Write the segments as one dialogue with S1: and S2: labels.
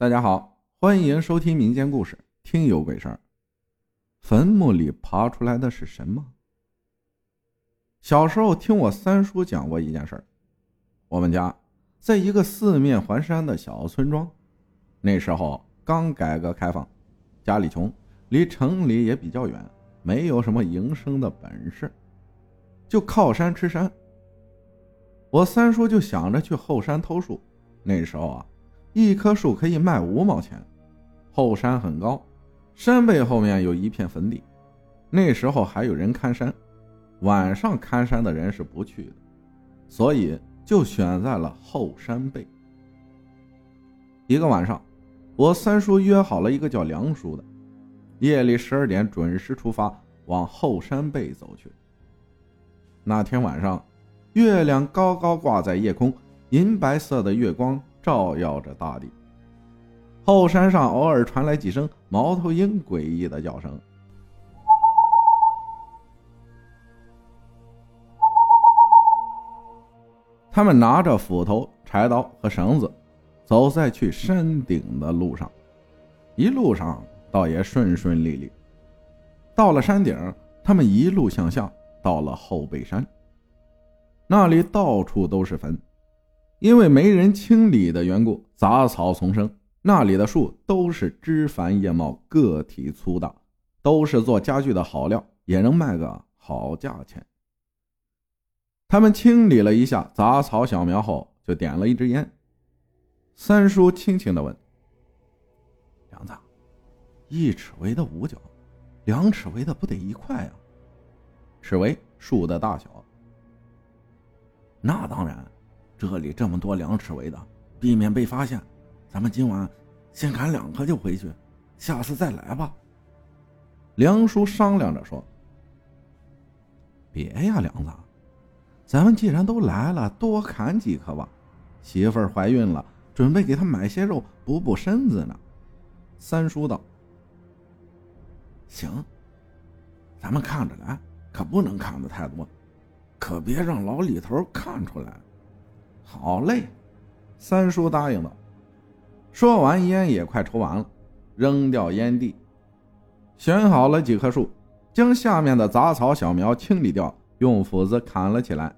S1: 大家好，欢迎收听民间故事《听有鬼事儿》。坟墓里爬出来的是什么？小时候听我三叔讲过一件事儿。我们家在一个四面环山的小村庄，那时候刚改革开放，家里穷，离城里也比较远，没有什么营生的本事，就靠山吃山。我三叔就想着去后山偷树。那时候啊。一棵树可以卖五毛钱，后山很高，山背后面有一片坟地，那时候还有人看山，晚上看山的人是不去的，所以就选在了后山背。一个晚上，我三叔约好了一个叫梁叔的，夜里十二点准时出发往后山背走去。那天晚上，月亮高高挂在夜空，银白色的月光。照耀着大地，后山上偶尔传来几声猫头鹰诡异的叫声。他们拿着斧头、柴刀和绳子，走在去山顶的路上，一路上倒也顺顺利利。到了山顶，他们一路向下，到了后背山，那里到处都是坟。因为没人清理的缘故，杂草丛生。那里的树都是枝繁叶茂，个体粗大，都是做家具的好料，也能卖个好价钱。他们清理了一下杂草小苗后，就点了一支烟。三叔轻轻的问：“梁子，一尺围的五角，两尺围的不得一块啊？尺围树的大小。那当然。”这里这么多两尺围的，避免被发现，咱们今晚先砍两棵就回去，下次再来吧。梁叔商量着说：“别呀，梁子，咱们既然都来了，多砍几棵吧。媳妇儿怀孕了，准备给她买些肉补补身子呢。”三叔道：“行，咱们看着来，可不能砍的太多，可别让老李头看出来。”好嘞，三叔答应道。说完，烟也快抽完了，扔掉烟蒂，选好了几棵树，将下面的杂草小苗清理掉，用斧子砍了起来。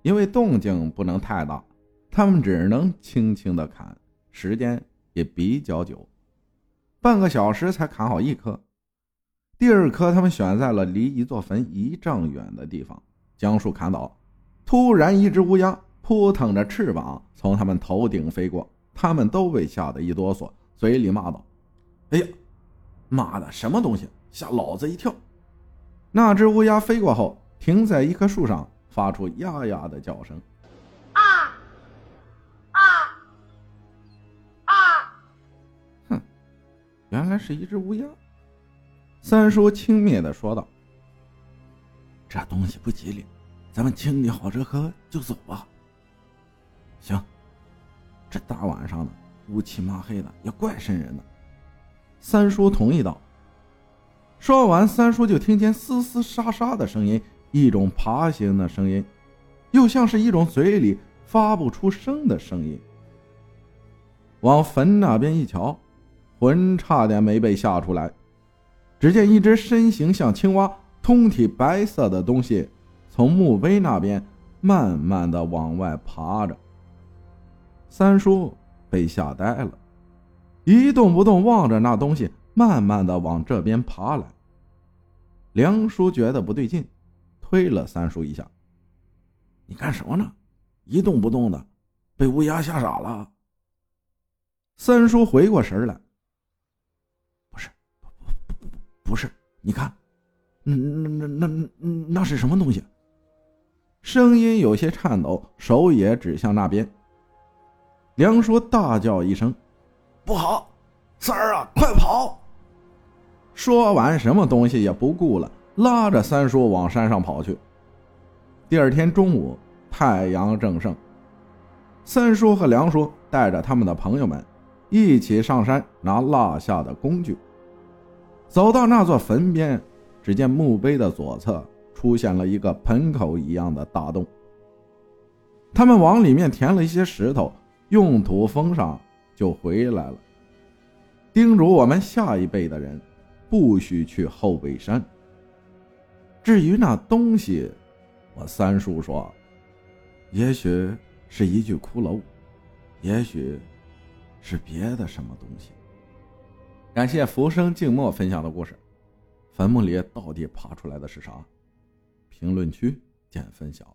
S1: 因为动静不能太大，他们只能轻轻的砍，时间也比较久，半个小时才砍好一棵。第二棵，他们选在了离一座坟一丈远的地方，将树砍倒。突然，一只乌鸦。扑腾着翅膀从他们头顶飞过，他们都被吓得一哆嗦，嘴里骂道：“哎呀，妈的，什么东西，吓老子一跳！”那只乌鸦飞过后，停在一棵树上，发出呀呀的叫声：“啊啊啊！”哼，原来是一只乌鸦。三叔轻蔑的说道：“这东西不吉利，咱们清理好这棵就走吧。”大晚上的乌漆麻黑的也怪瘆人的。三叔同意道。说完，三叔就听见嘶嘶沙沙的声音，一种爬行的声音，又像是一种嘴里发不出声的声音。往坟那边一瞧，魂差点没被吓出来。只见一只身形像青蛙、通体白色的东西，从墓碑那边慢慢的往外爬着。三叔被吓呆了，一动不动望着那东西，慢慢的往这边爬来。梁叔觉得不对劲，推了三叔一下：“你干什么呢？一动不动的，被乌鸦吓傻了。”三叔回过神来：“不是，不不不不是，你看，那那那那那是什么东西？”声音有些颤抖，手也指向那边。梁叔大叫一声：“不好，三儿啊，快跑！”说完，什么东西也不顾了，拉着三叔往山上跑去。第二天中午，太阳正盛，三叔和梁叔带着他们的朋友们一起上山拿落下的工具。走到那座坟边，只见墓碑的左侧出现了一个盆口一样的大洞。他们往里面填了一些石头。用土封上，就回来了。叮嘱我们下一辈的人，不许去后背山。至于那东西，我三叔说，也许是一具骷髅，也许是别的什么东西。感谢浮生静默分享的故事，坟墓里到底爬出来的是啥？评论区见分晓。